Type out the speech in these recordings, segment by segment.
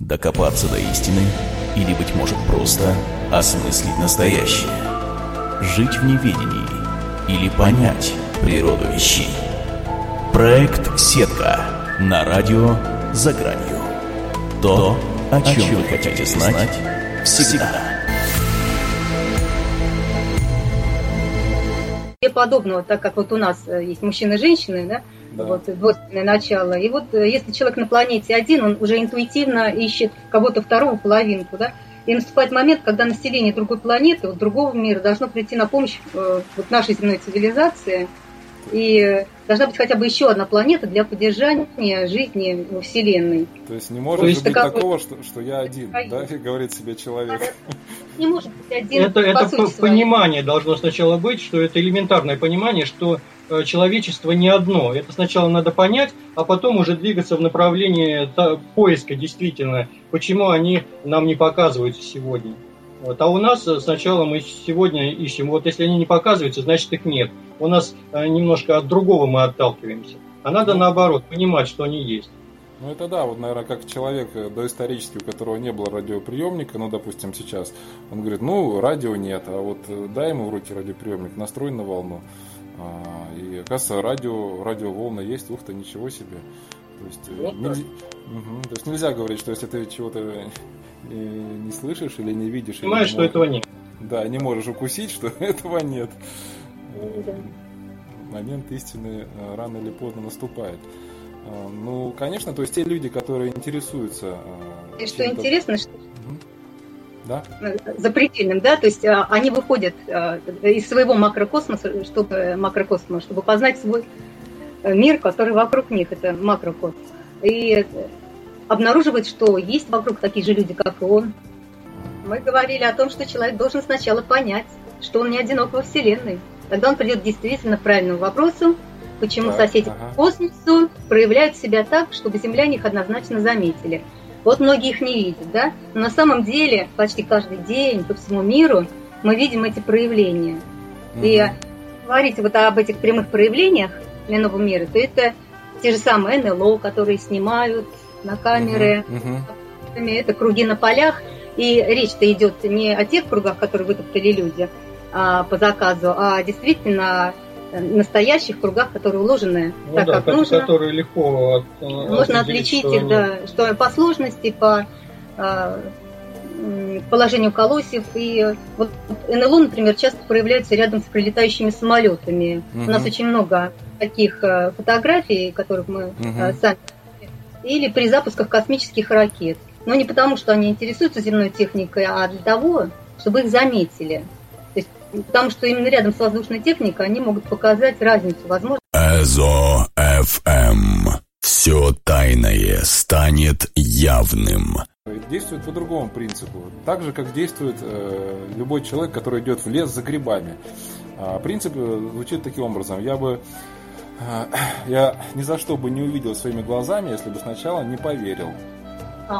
Докопаться до истины или, быть может, просто осмыслить настоящее. Жить в неведении или понять природу вещей. Проект «Сетка» на радио «За гранью». То, о чем вы хотите знать всегда. И подобного, так как вот у нас э, есть мужчины и женщины, да, Да. вот двойственное начало. И вот э, если человек на планете один, он уже интуитивно ищет кого-то второго половинку, да, и наступает момент, когда население другой планеты, вот другого мира должно прийти на помощь э, вот нашей земной цивилизации. И должна быть хотя бы еще одна планета для поддержания жизни во Вселенной. То есть не может То есть быть такая- такого, что, что я один, да, говорит себе человек. Не может быть один Это, по это сути по- своей. понимание должно сначала быть, что это элементарное понимание, что э, человечество не одно. Это сначала надо понять, а потом уже двигаться в направлении поиска действительно, почему они нам не показываются сегодня. Вот. А у нас э, сначала мы сегодня ищем, вот если они не показываются, значит их нет. У нас э, немножко от другого мы отталкиваемся. А надо наоборот понимать, что они есть. Ну это да, вот, наверное, как человек э, доисторический, у которого не было радиоприемника, ну, допустим, сейчас, он говорит, ну, радио нет, а вот дай ему в руки радиоприемник, настрой на волну. А, и, оказывается, радио, радиоволна есть, ух ты, ничего себе. То есть, Вот нельзя, Мгм. То есть нельзя говорить, что если ты чего-то э, не слышишь или не видишь, или Понимаешь, не что можешь- этого нет. Да, не можешь укусить, что этого нет. Э, Да. Момент истины э, рано или поздно наступает. Э, Ну, конечно, то есть те люди, которые интересуются... И что интересно, что. Да? запредельным, да, то есть они выходят из своего макрокосмоса, чтобы макрокосмоса, чтобы познать свой мир, который вокруг них, это макрокосмос, и обнаруживают, что есть вокруг такие же люди, как и он. Мы говорили о том, что человек должен сначала понять, что он не одинок во Вселенной. Тогда он придет действительно к правильному вопросу, почему Так, соседи ага. по космосу проявляют себя так, чтобы земляне их однозначно заметили. Вот многие их не видят, да? Но на самом деле почти каждый день по всему миру мы видим эти проявления. И Мгм. говорить вот об этих прямых проявлениях иного мира, то это те же самые НЛО, которые снимают на камеры, Мгм. Мгм. это круги на полях. И речь-то идет не о тех кругах, которые вытоптали люди а, по заказу, а действительно настоящих кругах, которые уложены Ну так, да, как нужно. которые легко от- э, Можно отличить что их, да, что по сложности, по а, положению колосьев. И вот НЛО, например, часто проявляются рядом с прилетающими самолетами. Мгм. У нас очень много таких э, фотографий, которых мы э, сами или при запусках космических ракет. Но не потому, что они интересуются земной техникой, а для того, чтобы их заметили. То есть, потому что именно рядом с воздушной техникой они могут показать разницу, возможно, Эзо FM. Все тайное станет явным. Действует по другому принципу. Так же, как действует э, любой человек, который идет в лес за грибами. А, принцип э, звучит таким образом. Я бы я ни за что бы не увидел своими глазами, если бы сначала не поверил.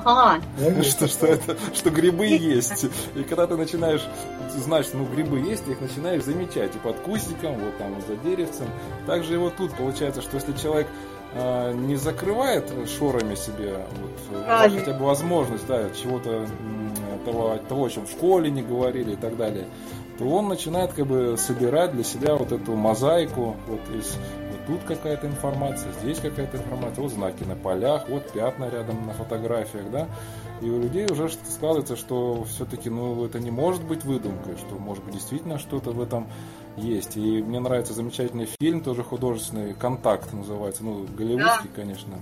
ага, что, что, это, что грибы есть. И когда ты начинаешь знать, что ну, грибы есть, ты их начинаешь замечать и под кустиком, вот там за деревцем. Также и вот тут получается, что если человек э, не закрывает шорами себе вот, хотя бы возможность да, чего-то того, того, о чем в школе не говорили и так далее, то он начинает как бы собирать для себя вот эту мозаику вот из тут какая-то информация, здесь какая-то информация, вот знаки на полях, вот пятна рядом на фотографиях, да, и у людей уже складывается, что все-таки, ну, это не может быть выдумкой, что, может быть, действительно что-то в этом есть. И мне нравится замечательный фильм, тоже художественный, «Контакт» называется, ну, голливудский, конечно.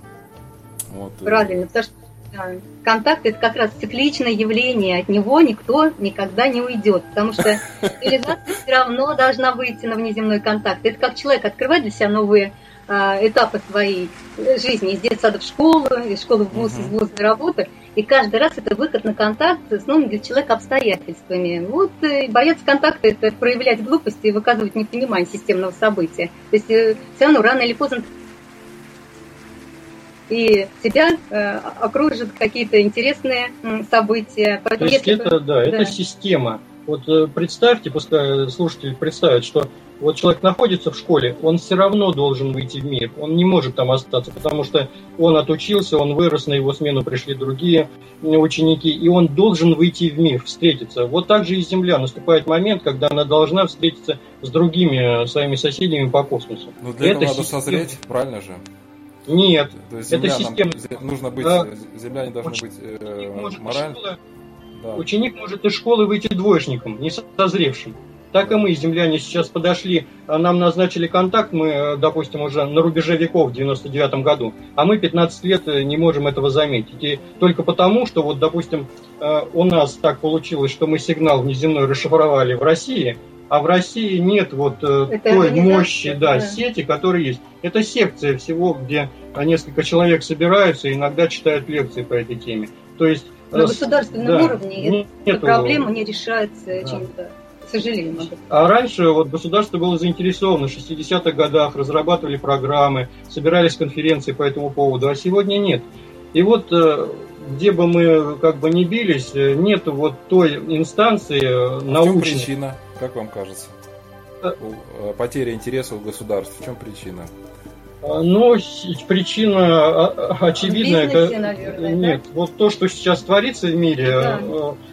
Вот. правильно, потому что да, контакт это как раз цикличное явление, от него никто никогда не уйдет, потому что цивилизация все равно должна выйти на внеземной контакт. Это как человек открывает для себя новые а, этапы своей жизни из детсада в школу, из школы в вуз, из вуза в работу. И каждый раз это выход на контакт с новыми для человека обстоятельствами. Вот э, бояться контакта – это проявлять глупость и выказывать непонимание системного события. То есть все равно рано или поздно и тебя э, окружат какие-то интересные м, события. То Поэтому есть если это, да, это да. система. Вот э, представьте, пускай слушатели представят, что вот человек находится в школе, он все равно должен выйти в мир. Он не может там остаться, потому что он отучился, он вырос, на его смену пришли другие ученики, и он должен выйти в мир, встретиться. Вот так же и Земля. Наступает момент, когда она должна встретиться с другими своими соседями по космосу. Но для этого надо система... созреть, правильно же? Нет, То есть это система. Нужно быть, да. земля не должна быть э, морально. Да. Ученик может из школы выйти двоечником, не созревшим. Так и мы, земляне, сейчас подошли, а нам назначили контакт, мы, э, допустим, уже на рубеже веков в 99 году, а мы 15 лет э, не можем этого заметить. И только потому, что, вот, допустим, э, у нас так получилось, что мы сигнал внеземной расшифровали в России, а в России нет вот Это той мощи да, да. сети, которая есть. Это секция всего, где несколько человек собираются и иногда читают лекции по этой теме. То есть на государственном да, уровне эта проблема не решается да. чем-то к сожалению. А раньше вот государство было заинтересовано, в 60-х годах разрабатывали программы, собирались конференции по этому поводу, а сегодня нет. И вот э, где бы мы как бы не бились, э, нет вот той инстанции а научной. В чем причина, как вам кажется? Э, Потеря интереса у государства. В чем причина? А, ну, причина а, а, очевидная. Бизнесе, наверное, Нет, да? вот то, что сейчас творится в мире, да.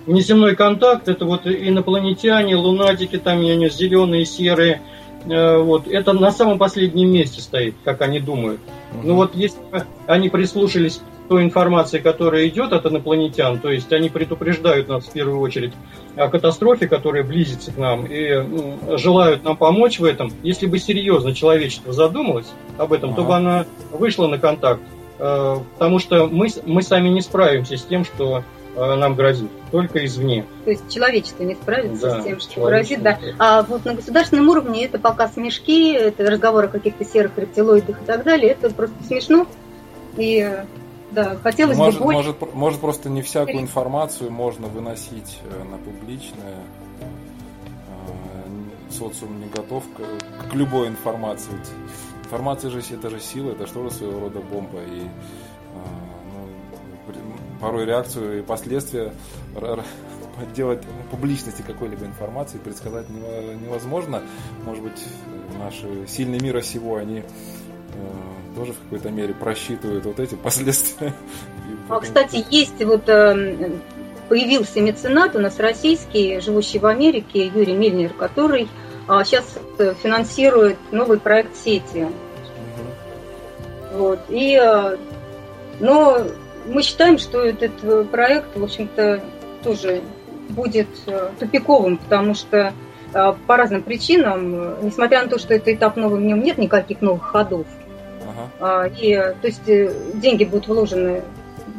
внеземной контакт, это вот инопланетяне, лунатики, там, я не зеленые, серые, вот, это на самом последнем месте стоит, как они думают. Угу. Ну вот если они прислушались той информации, которая идет от инопланетян, то есть они предупреждают нас в первую очередь о катастрофе, которая близится к нам, и ну, желают нам помочь в этом. Если бы серьезно человечество задумалось об этом, ага. то бы она вышла на контакт. Э, потому что мы, мы сами не справимся с тем, что э, нам грозит, только извне. То есть человечество не справится да, с тем, что грозит, да. А вот на государственном уровне это пока смешки, это разговоры о каких-то серых рептилоидах и так далее, это просто смешно. И да, хотелось может, бы больше. Может, может, просто не всякую информацию можно выносить э, на публичное. Э, социум не готов к, к любой информации. Информация же это же сила, это что же своего рода бомба. И э, ну, порой реакцию и последствия делать публичности какой-либо информации предсказать невозможно. Может быть, наши сильные мира сего, они тоже в какой-то мере просчитывают вот эти последствия. А, кстати, есть вот э, появился меценат у нас российский, живущий в Америке, Юрий Мильнер, который сейчас э, финансирует новый проект сети. Угу. Вот. И, э, но мы считаем, что этот проект, в общем-то, тоже будет тупиковым, потому что по разным причинам, несмотря на то, что это этап новый, в нем нет никаких новых ходов. И, то есть э, деньги будут вложены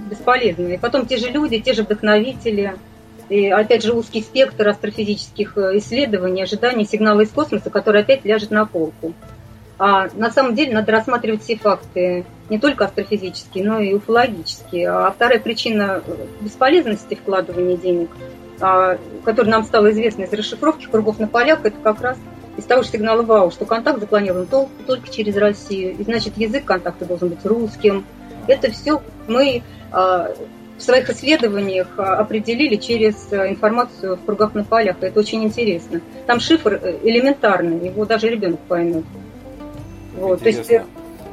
бесполезно. И потом те же люди, те же вдохновители, и опять же узкий спектр астрофизических э, исследований, ожиданий сигнала из космоса, который опять ляжет на полку. А на самом деле надо рассматривать все факты, не только астрофизические, но и уфологические. А вторая причина бесполезности вкладывания денег, а, которая нам стала известна из расшифровки кругов на полях, это как раз из того же сигнала ВАУ, что контакт запланирован только через Россию, и значит язык контакта должен быть русским. Это все мы а, в своих исследованиях а, определили через а, информацию в кругах на полях. Это очень интересно. Там шифр э, элементарный, его даже ребенок поймет. Вот, то есть, э,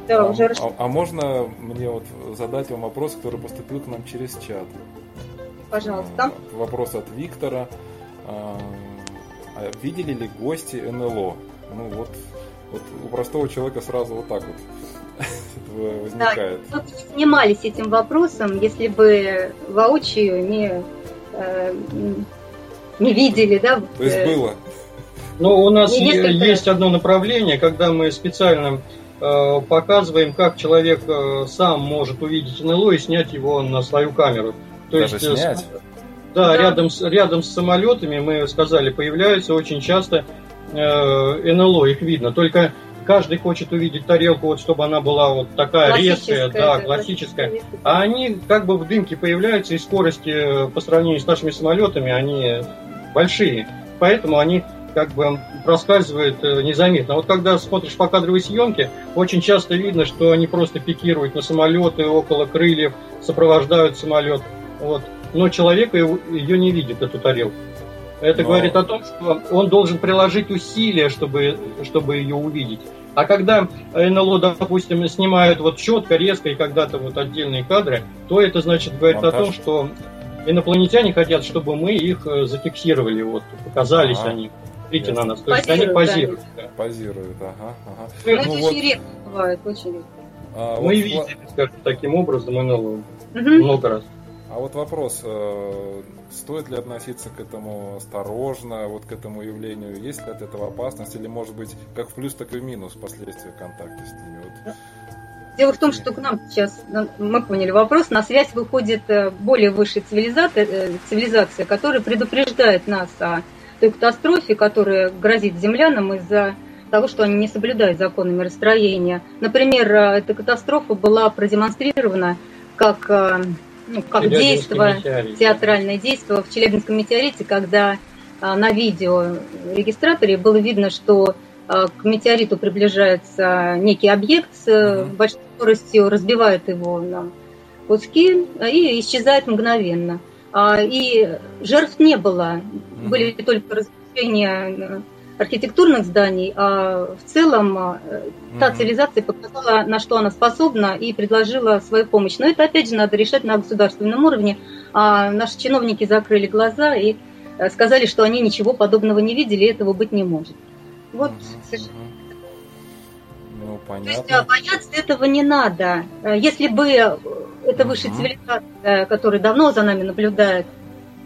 да, а, уже... а, а можно мне вот задать вам вопрос, который поступил к нам через чат? Пожалуйста. Вопрос от Виктора. А видели ли гости НЛО? Ну вот, вот у простого человека сразу вот так вот возникает. Да, не занимались этим вопросом, если бы воочию не, э, не видели, да? То есть э, было? Ну, у нас несколько... есть одно направление, когда мы специально э, показываем, как человек сам может увидеть НЛО и снять его на свою камеру. То Даже есть, снять? Да, да. Рядом, с, рядом с самолетами, мы сказали, появляются очень часто э, НЛО, их видно. Только каждый хочет увидеть тарелку, вот, чтобы она была вот такая резкая, да, классическая. классическая. А они как бы в дымке появляются, и скорости по сравнению с нашими самолетами, они большие. Поэтому они как бы проскальзывают э, незаметно. Вот когда смотришь по кадровой съемке, очень часто видно, что они просто пикируют на самолеты, около крыльев, сопровождают самолет. Вот но человек ее не видит, эту тарелку. Это Но... говорит о том, что он должен приложить усилия, чтобы, чтобы ее увидеть. А когда НЛО, допустим, снимают вот четко, резко и когда-то вот отдельные кадры, то это значит говорит Монтаж. о том, что инопланетяне хотят, чтобы мы их э, зафиксировали, вот показались ага. они. Смотрите на нас. То есть они позируют. Да. Позируют, ага. ага. Ну, ну, вот... очень редко бывает, очень редко. А, мы вот... видели, скажем, таким образом НЛО угу. много раз. А вот вопрос, э, стоит ли относиться к этому осторожно, вот к этому явлению, есть ли от этого опасность, или может быть как в плюс, так и в минус последствия контакта с ними? Вот. Дело в том, что к нам сейчас, ну, мы поняли вопрос, на связь выходит э, более высшая цивилизация, э, цивилизация которая предупреждает нас о той катастрофе, которая грозит землянам из-за того, что они не соблюдают законы миростроения. Например, эта катастрофа была продемонстрирована как ну, как действие, театральное действие в Челябинском метеорите, когда а, на видео регистраторе было видно, что а, к метеориту приближается некий объект с mm большой скоростью, разбивает его на куски и исчезает мгновенно. А, и жертв не было, mm были только разрушения архитектурных зданий, а в целом а, та цивилизация показала, на что она способна и предложила свою помощь. Но это, опять же, надо решать на государственном уровне. А наши чиновники закрыли глаза и э, сказали, что они ничего подобного не видели, и этого быть не может. Вот, Ну, понятно. То есть бояться этого не надо. Э, если бы эта высшая цивилизация, которая давно за нами наблюдает,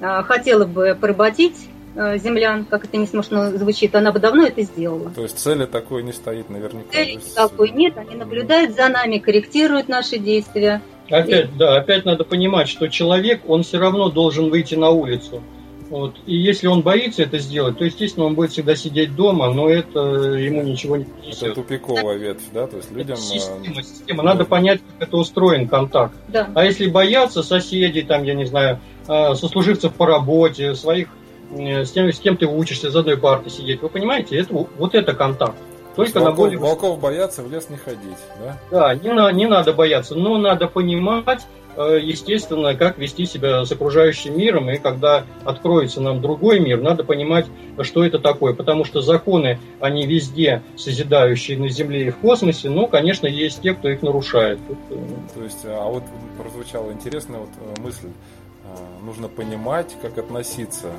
хотела бы поработить землян, как это не смешно звучит, она бы давно это сделала. То есть цели такой не стоит наверняка. Цели есть... такой нет, они наблюдают за нами, корректируют наши действия. Опять, и... да, опять надо понимать, что человек, он все равно должен выйти на улицу. Вот. И если он боится это сделать, то, естественно, он будет всегда сидеть дома, но это ему ничего не принесет. Это тупиковая ветвь, да? То есть людям... система, система. Надо понять, как это устроен контакт. Да. А если боятся соседей, там, я не знаю, сослуживцев по работе, своих Э, с, тем, с кем ты учишься, за одной партой сидеть. Вы понимаете, это, вот это контакт. Только волков, на более... волков боятся в лес не ходить, да? Да, не, на, не надо бояться, но надо понимать, э, естественно, как вести себя с окружающим миром, и когда откроется нам другой мир, надо понимать, что это такое, потому что законы, они везде созидающие на Земле и в космосе, но, конечно, есть те, кто их нарушает. Э, То есть, а вот прозвучала интересная вот мысль, нужно понимать, как относиться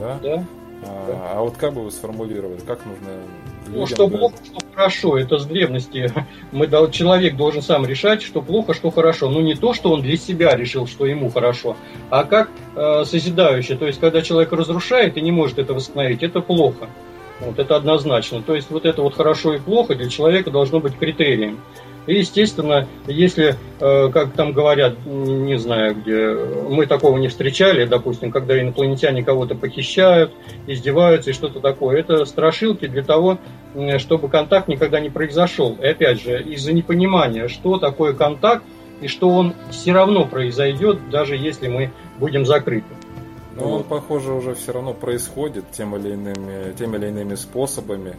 да? Да. А, а вот как бы вы сформулировали, как нужно ну, что плохо, что хорошо, это с древности. Мы, человек должен сам решать, что плохо, что хорошо. Ну, не то, что он для себя решил, что ему хорошо, а как э, созидающее. То есть, когда человек разрушает и не может это восстановить, это плохо. Вот это однозначно. То есть, вот это вот хорошо и плохо для человека должно быть критерием. И, естественно, если, э, как там говорят, не знаю где, мы такого не встречали, допустим, когда инопланетяне кого-то похищают, издеваются и что-то такое, это страшилки для того, чтобы контакт никогда не произошел. И опять же, из-за непонимания, что такое контакт, и что он все равно произойдет, даже если мы будем закрыты. Но вот. он, похоже, уже все равно происходит тем или иными, тем или иными способами.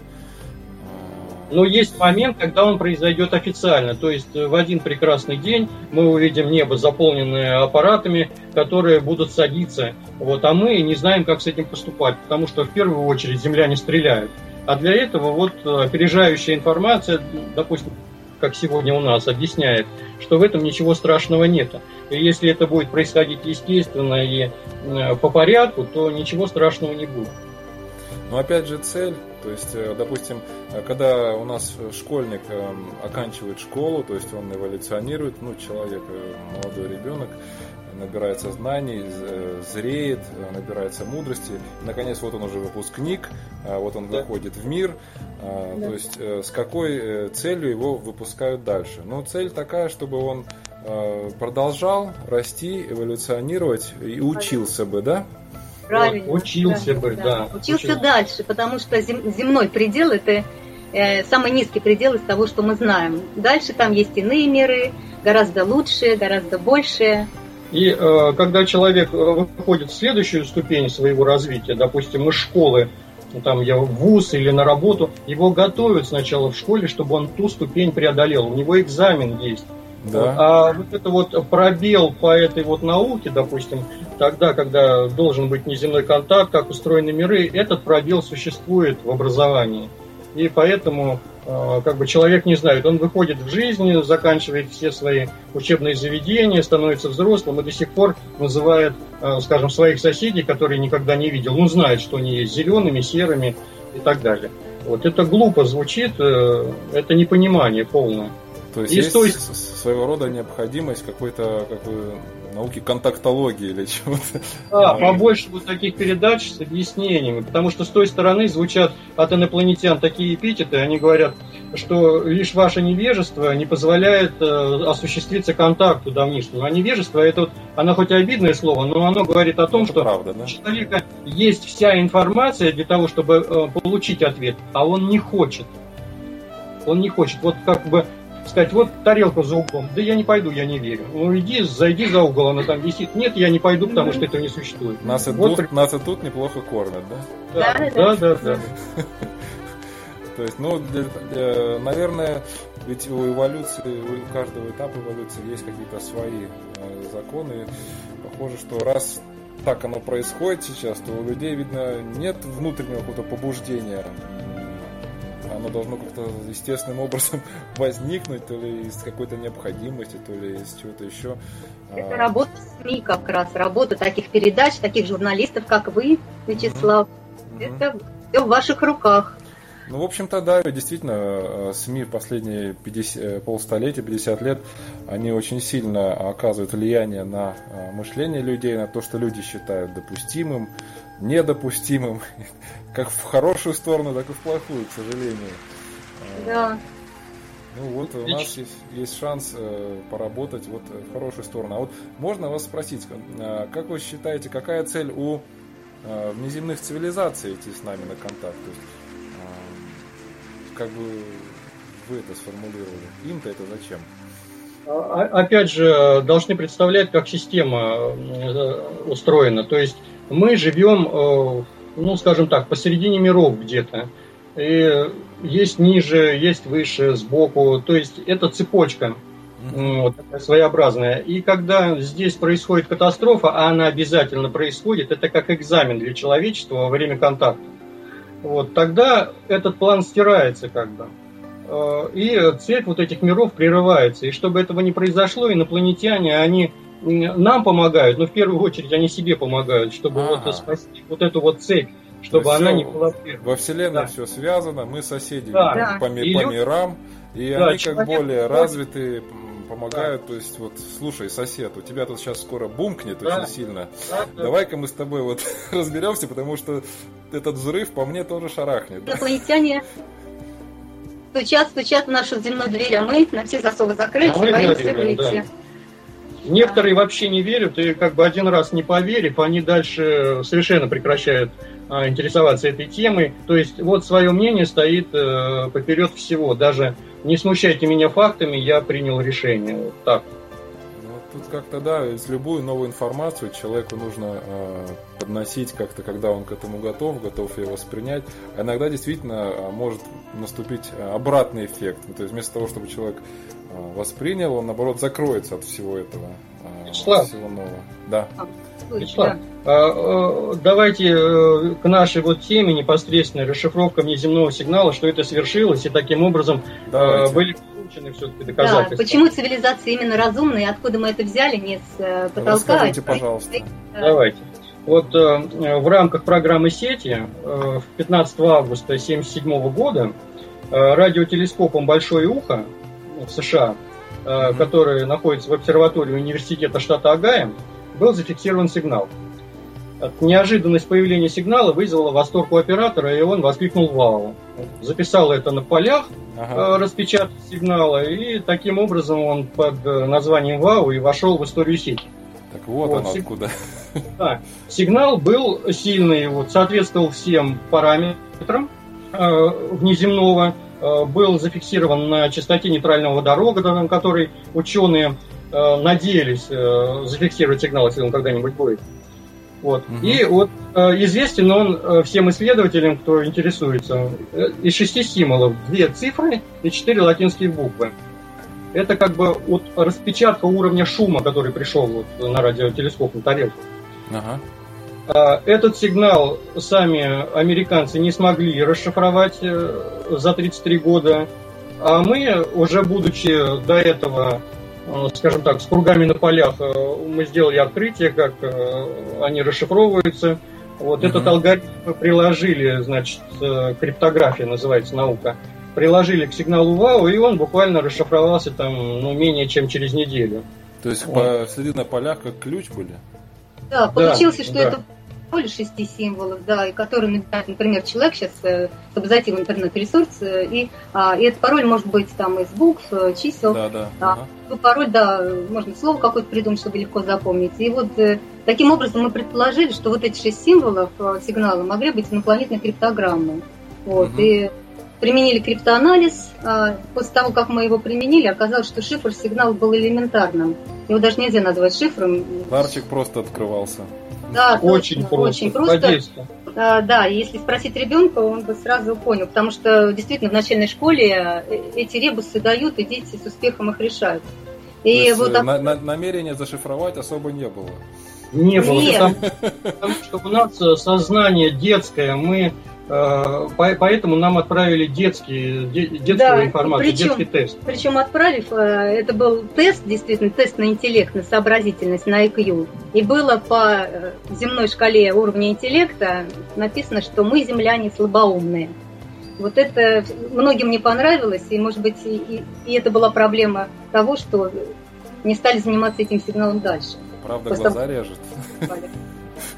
Но есть момент, когда он произойдет официально. То есть э, в один прекрасный день мы увидим небо, заполненное аппаратами, которые будут садиться. Вот, а мы не знаем, как с этим поступать, потому что в первую очередь Земля не стреляет. А для этого вот э, опережающая информация, допустим, как сегодня у нас, объясняет, что в этом ничего страшного нет. И если это будет происходить естественно и э, по порядку, то ничего страшного не будет. Но опять же цель, то есть, э, допустим, э, когда у нас школьник эм, оканчивает школу, то есть он эволюционирует, ну, человек, э, молодой ребенок, набирается знаний, зреет, набирается мудрости. Наконец, вот он уже выпускник, вот он да. выходит в мир. Да. То есть, с какой целью его выпускают дальше? Ну, цель такая, чтобы он продолжал расти, эволюционировать и учился бы, да? Правильно. Вот, учился да, бы, да. да. Учился, учился дальше, потому что зем, земной предел это э, самый низкий предел из того, что мы знаем. Дальше там есть иные миры, гораздо лучшие, гораздо большие. И э, когда человек э, выходит в следующую ступень своего развития, допустим, из школы, ну, там я в ВУЗ или на работу, его готовят сначала в школе, чтобы он ту ступень преодолел. У него экзамен есть. Да. А вот это вот пробел по этой вот науке, допустим, тогда, когда должен быть неземной контакт, как устроены миры, этот пробел существует в образовании. И поэтому э, как бы человек не знает, он выходит в жизнь, заканчивает все свои учебные заведения, становится взрослым и до сих пор называет, э, скажем, своих соседей, которые никогда не видел, он знает, что они есть зелеными, серыми и так далее. Вот это глупо звучит, э, это непонимание полное. То есть, есть той... своего рода необходимость какой-то какой науки контактологии или чего-то. Да, побольше вот таких передач с объяснениями, потому что с той стороны звучат от инопланетян такие эпитеты, они говорят, что лишь ваше невежество не позволяет э, осуществиться контакту давнишнему. А невежество, это вот, оно хоть и обидное слово, но оно говорит о том, это что правда, да? у человека есть вся информация для того, чтобы э, получить ответ, а он не хочет. Он не хочет. Вот как бы сказать, вот тарелка за углом, да я не пойду, я не верю. Ну иди, зайди за угол, она там висит. Нет, я не пойду, потому что этого не существует. Нас и, вот, тут, нас и тут неплохо кормят, да? Да, да, да. да, То есть, ну, для, для, наверное, ведь у эволюции, у каждого этапа эволюции есть какие-то свои э, законы. Похоже, что раз так оно происходит сейчас, то у людей, видно, нет внутреннего какого-то побуждения оно должно как-то естественным образом возникнуть, то ли из какой-то необходимости, то ли из чего-то еще. Это работа СМИ как раз, работа таких передач, таких журналистов, как вы, Вячеслав. Mm-hmm. Это все в ваших руках. Ну, в общем-то, да, действительно, э, СМИ в последние 50, э, полстолетия, 50 лет, они очень сильно оказывают влияние на э, мышление людей, на то, что люди считают допустимым, недопустимым, как в хорошую сторону, так и в плохую, к сожалению. Да. Ну вот у нас есть, есть шанс э, поработать вот в хорошую сторону. А вот можно вас спросить, э, как вы считаете, какая цель у э, внеземных цивилизаций идти с нами на контакт? То есть, как бы вы это сформулировали? Им-то это зачем? А, опять же, должны представлять, как система э, устроена. То есть мы живем, э, ну, скажем так, посередине миров где-то. И есть ниже, есть выше, сбоку. То есть это цепочка вот, такая своеобразная. И когда здесь происходит катастрофа, а она обязательно происходит, это как экзамен для человечества во время контакта. Вот, тогда этот план стирается как бы. Э, и цепь вот этих миров прерывается. И чтобы этого не произошло, инопланетяне, они нам помогают, но в первую очередь они себе помогают, чтобы ага. вот спасти вот эту вот цепь, чтобы она не была Во Вселенной да. все связано, мы соседи да. по, и по мирам, и да, они как более развитые помогают, да. то есть вот, слушай, сосед, у тебя тут сейчас скоро бумкнет да. очень сильно. Да, да. Давай-ка мы с тобой вот разберемся, потому что этот взрыв по мне тоже шарахнет. Инопланетяне стучат, стучат в нашу земную дверь, а мы на все засовы закрыли, а боимся выйти. Да. Некоторые вообще не верят, и как бы один раз не поверив, они дальше совершенно прекращают а, интересоваться этой темой. То есть вот свое мнение стоит э, поперед всего. Даже не смущайте меня фактами, я принял решение. Вот так. Тут как-то, да, с любую новую информацию человеку нужно э, подносить как-то, когда он к этому готов, готов ее воспринять. А иногда действительно э, может наступить обратный эффект. Ну, то есть вместо того, чтобы человек э, воспринял, он наоборот закроется от всего этого. Э, Вячеслав. Всего нового. Да. Вячеслав, а, давайте э, к нашей вот теме непосредственно расшифровка внеземного сигнала, что это свершилось, и таким образом э, давайте. были получены все-таки доказательства. Да, почему цивилизация именно разумная, откуда мы это взяли, не с э, потолка? Расскажите, пожалуйста. Давайте. Вот э, в рамках программы сети э, 15 августа 1977 года э, радиотелескопом «Большое ухо» в США, mm-hmm. который находится в обсерватории университета штата Огайо, был зафиксирован сигнал. Неожиданность появления сигнала вызвала восторг у оператора, и он воскликнул «Вау!». Записал это на полях, ага. Э, распечатал сигнала, и таким образом он под э, названием «Вау» и вошел в историю сети. Так вот, вот он откуда. Да. Сигнал был сильный, вот, соответствовал всем параметрам э, внеземного, был зафиксирован на частоте нейтрального водорода, на которой ученые э, надеялись э, зафиксировать сигнал, если он когда-нибудь будет. Вот. Угу. И вот э, известен он э, всем исследователям, кто интересуется, э, из шести символов две цифры и четыре латинские буквы. это как бы вот распечатка уровня шума, который пришел вот на радиотелескоп на тарелку. Ага. А, этот сигнал сами американцы не смогли расшифровать э, за 33 года, а мы, уже будучи до этого, э, скажем так, с кругами на полях, э, мы сделали открытие, как они расшифровываются. Вот угу. этот алгоритм приложили, значит, криптография называется наука, приложили к сигналу ВАУ, и он буквально расшифровался там, ну, менее чем через неделю. То есть вот. следы на полях как ключ были? Да, получилось, да, что да. это поле шести символов, да, и который набирает, например, человек сейчас, э, чтобы зайти в интернет-ресурс, э, и, а, и этот пароль может быть там из букв, э, чисел. Да, да. А, ага. Пароль, да, можно слово какое-то придумать, чтобы легко запомнить. И вот таким образом мы предположили, что вот эти шесть символов сигнала могли быть инопланетной криптограммой. Вот, угу. и применили криптоанализ. А, после того, как мы его применили, оказалось, что шифр сигнала был элементарным. Его даже нельзя назвать шифром. Ларчик просто открывался. Да, очень точно, просто. Очень просто. А, да, если спросить ребенка, он бы сразу понял, потому что действительно в начальной школе э, эти ребусы дают, и дети с успехом их решают. И То вот, на, на, намерения зашифровать особо не было. Не было, Нет. потому, потому что у нас э, сознание детское, мы Э, поэтому нам отправили детский, детскую да, информацию, причем, детский тест. Причем отправив, э, это был тест, действительно, тест на интеллект, на сообразительность, на IQ. И было по э, земной шкале уровня интеллекта написано, что мы, земляне, слабоумные. Вот это многим не понравилось, и, может быть, и, и это была проблема того, что не стали заниматься этим сигналом дальше. Правда, Просто глаза режет.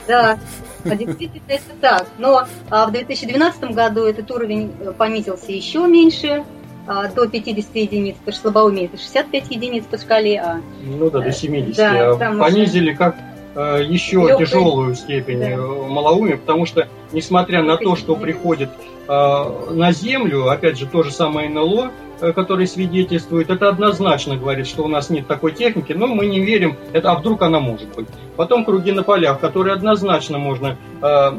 Да, действительно это так. Но а в 2012 году этот уровень э, понизился еще меньше, а, до 50 единиц по слабоумие, это 65 единиц по шкале А. Ну да, до 70. Да, а понизили как э, еще Легкой... тяжелую степень да. Э, малоумия, потому что, несмотря на то, что приходит э, на Землю, опять же, то же самое НЛО, Э, который свидетельствует, это однозначно говорит, что у нас нет такой техники, но мы не верим, это, а вдруг она может быть. Потом круги на полях, которые однозначно можно э,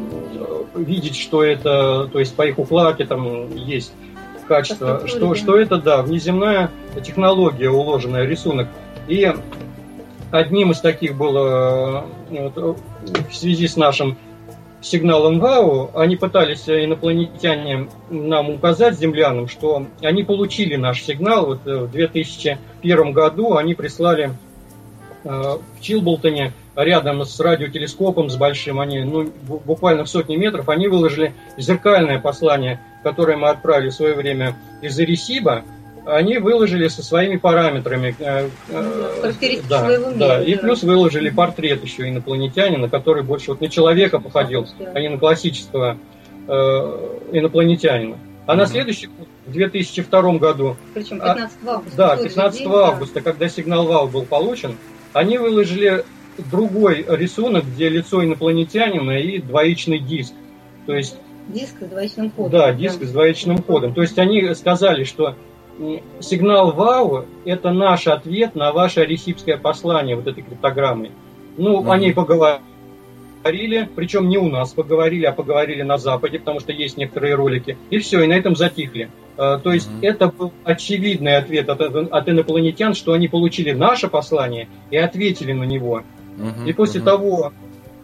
видеть, что это, то есть по их укладке там есть качество, что, что это, да, внеземная технология, уложенная рисунок. И одним из таких было э, вот, в связи с нашим сигналом ВАУ, они пытались, инопланетяне, нам указать, землянам, что они получили наш сигнал. Вот э, в 2001 году они прислали э, в Чилболтоне рядом с радиотелескопом, с большим, они ну, буквально в сотни метров, они выложили зеркальное послание, которое мы отправили в свое время из Ирисиба, они выложили со своими параметрами. Э, э, да, своего мира. Да, и плюс выложили портрет еще инопланетянина, который больше вот на человека походил, а не на классического э, инопланетянина. А mm-hmm. на следующий год, в 2002 году... Причем 15 а, августа. Да, 15 день, августа, да. когда сигнал ВАУ был получен, они выложили другой рисунок, где лицо инопланетянина и двоичный диск. То есть Диск с двоичным кодом. Да, диск да. с двоичным кодом. То есть они сказали, что сигнал ВАУ – это наш ответ на ваше аресипское послание вот этой криптограммы. Ну, mm-hmm. о ней поговорили, причем не у нас поговорили, а поговорили на Западе, потому что есть некоторые ролики, и все, и на этом затихли. Uh, то есть mm-hmm. это был очевидный ответ от, от инопланетян, что они получили наше послание и ответили на него. Mm-hmm. И после mm-hmm. того,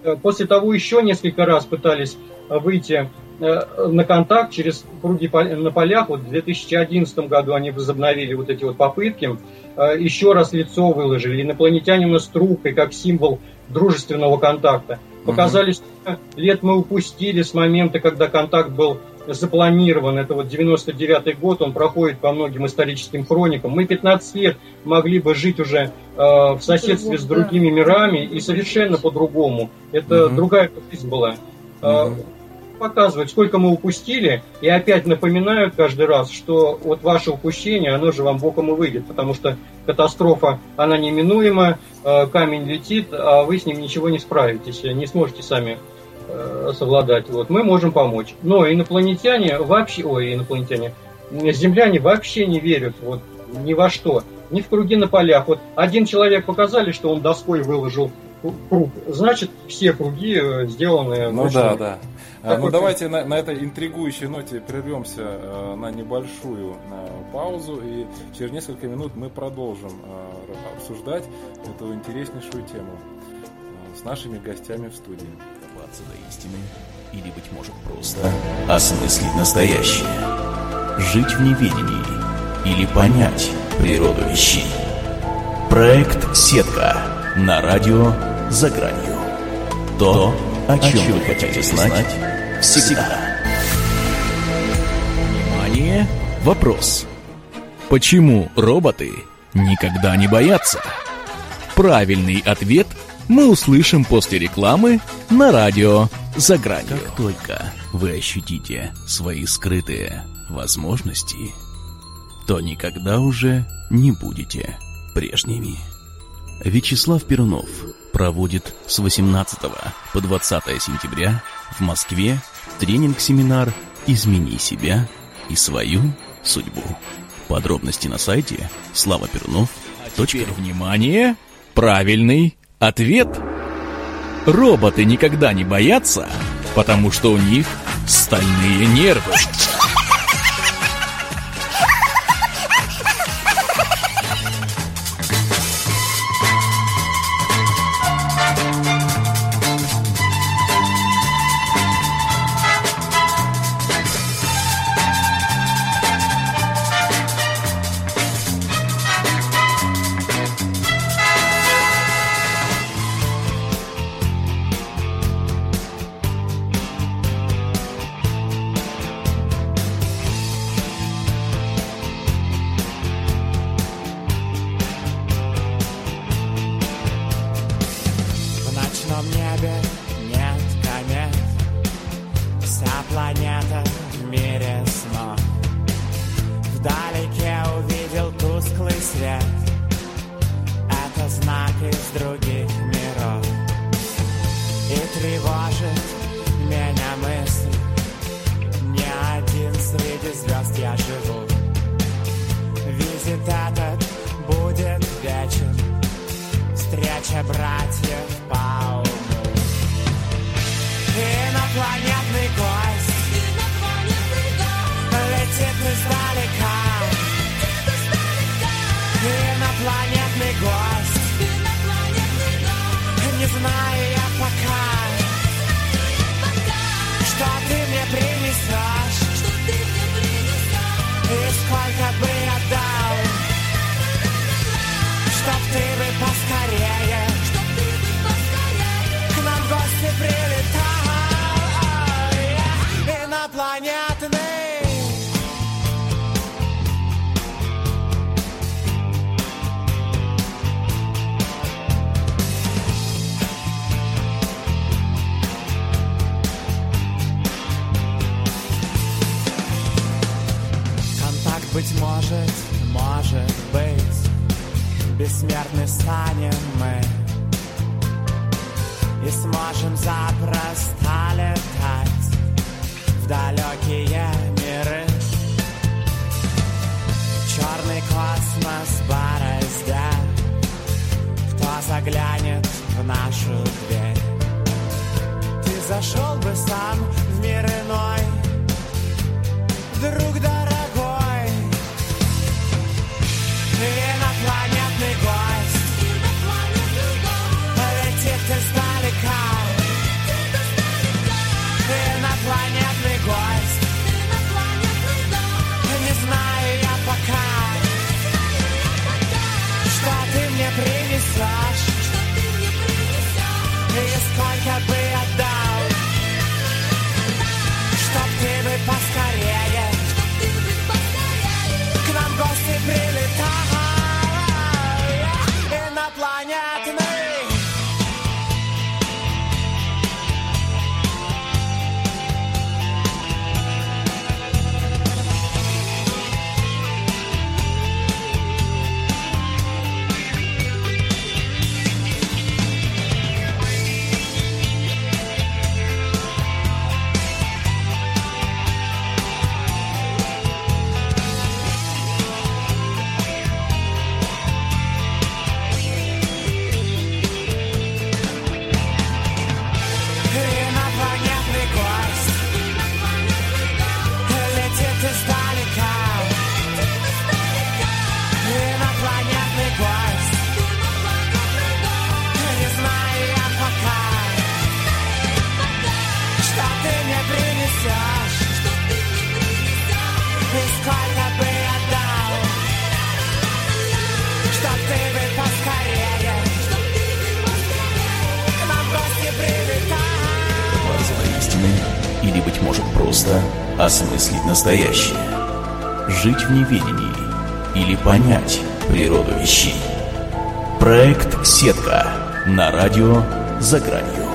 э, после того еще несколько раз пытались выйти Э, на контакт через круги на полях. Вот в 2011 году они возобновили вот эти вот попытки. Э, еще раз лицо выложили. Инопланетянина с трубкой как символ дружественного контакта. Показали, сколько лет мы упустили с момента, когда контакт был запланирован. Это вот 99 год, он проходит по многим историческим хроникам. Мы 15 лет могли бы жить уже э, в соседстве с другими мирами и совершенно по-другому. Это угу. другая жизнь была. Угу показывают, сколько мы упустили, и опять напоминают каждый раз, что вот ваше упущение, оно же вам боком и выйдет, потому что катастрофа, она неминуема, э, камень летит, а вы с ним ничего не справитесь, не сможете сами э, совладать. Вот, мы можем помочь. Но инопланетяне вообще, ой, инопланетяне, земляне вообще не верят вот ни во что, ни в круги на полях. Вот один человек показали, что он доской выложил круг, значит все круги э, сделаны. Ну да, да. А, ну давайте на, на этой интригующей ноте прервемся э, на небольшую э, паузу и через несколько минут мы продолжим э, обсуждать эту интереснейшую тему э, с нашими гостями в студии. Добраться до истины или, быть может, просто осмыслить настоящее. Жить в неведении или понять природу вещей. Проект «Сетка» на радио «За гранью». То, о чем, вы хотите знать всегда. Внимание! Вопрос. Почему роботы никогда не боятся? Правильный ответ мы услышим после рекламы на радио «За гранью». Как только вы ощутите свои скрытые возможности, то никогда уже не будете прежними. Вячеслав Перунов проводит с 18 по 20 сентября в Москве тренинг-семинар «Измени себя и свою судьбу». Подробности на сайте славаперунов.ру а теперь, внимание, правильный ответ. Роботы никогда не боятся, потому что у них стальные нервы. Далекие миры Черный космос борозда. Кто заглянет в нашу дверь? Ты зашел бы сам в мир иной. Друг может, просто осмыслить настоящее. Жить в неведении или понять природу вещей. Проект «Сетка» на радио «За гранью».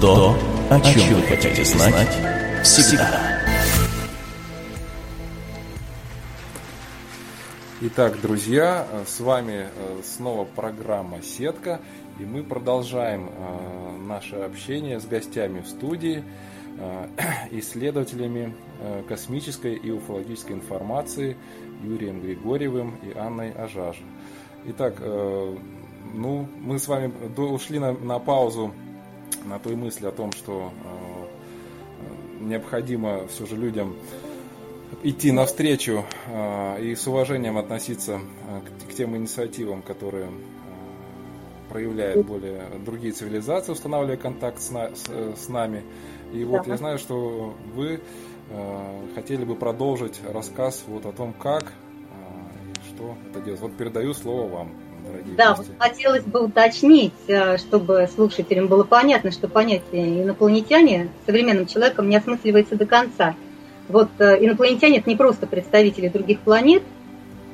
То, о чем вы хотите знать всегда. Итак, друзья, с вами э, снова программа «Сетка», и мы продолжаем э, наше общение с гостями в студии, исследователями космической и уфологической информации Юрием Григорьевым и Анной Ажажи. Итак, ну, мы с вами ушли на, на паузу на той мысли о том, что необходимо все же людям идти навстречу э, и с уважением относиться э, к, тем инициативам, которые э, проявляют более другие цивилизации, устанавливая контакт с нами. И вот да. я знаю, что вы э, хотели бы продолжить рассказ вот о том, как э, и что это делать. Вот передаю слово вам. Да, вот хотелось бы уточнить, чтобы слушателям было понятно, что понятие инопланетяне современным человеком не осмысливается до конца. Вот э, инопланетяне это не просто представители других планет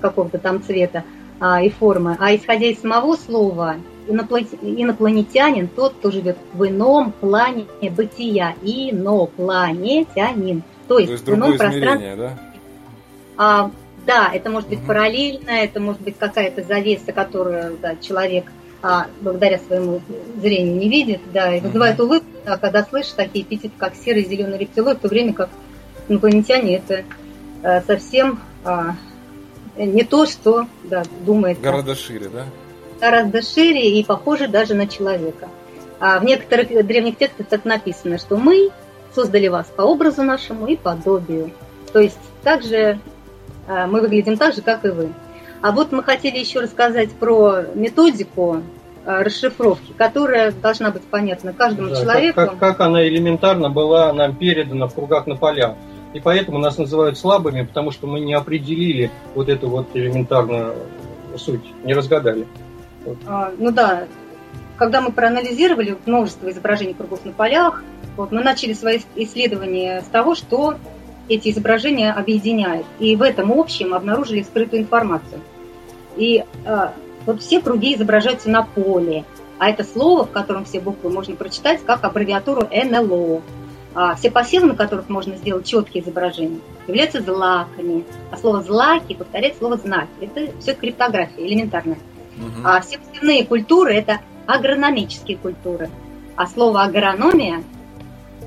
какого-то там цвета а, и формы, а исходя из самого слова, инопланетянин тот, кто живет в ином плане бытия, инопланетянин. То есть, То есть в ином пространстве. Да? А, да, это может быть угу. параллельно, это может быть какая-то завеса, которую да, человек а, благодаря своему зрению не видит, да, и вызывает улыбку, да, когда слышишь такие эпитеты, как серый, зеленый рептилоид, в то время как инопланетяне это э, совсем а, не то, что да, думает. Гораздо шире, да? Гораздо шире и похоже даже на человека. А в некоторых древних текстах так написано, что мы создали вас по образу нашему и подобию. То есть также э, мы выглядим так же, как и вы. А вот мы хотели еще рассказать про методику э, расшифровки, которая должна быть понятна каждому да, человеку. Как, как, как она элементарно была нам передана в кругах на полях. И поэтому нас называют слабыми, потому что мы не определили вот эту вот элементарную суть, не разгадали. А, ну да, когда мы проанализировали множество изображений кругов на полях, вот, мы начали свои исследования с того, что эти изображения объединяют. И в этом общем обнаружили скрытую информацию. И а, вот все круги изображаются на поле, а это слово, в котором все буквы можно прочитать как аббревиатуру НЛО. А, все посевы, на которых можно сделать четкие изображения, являются злаками. А слово «злаки» повторяет слово «знак». Это все криптография, элементарная. Угу. А все посевные культуры – это агрономические культуры. А слово «агрономия»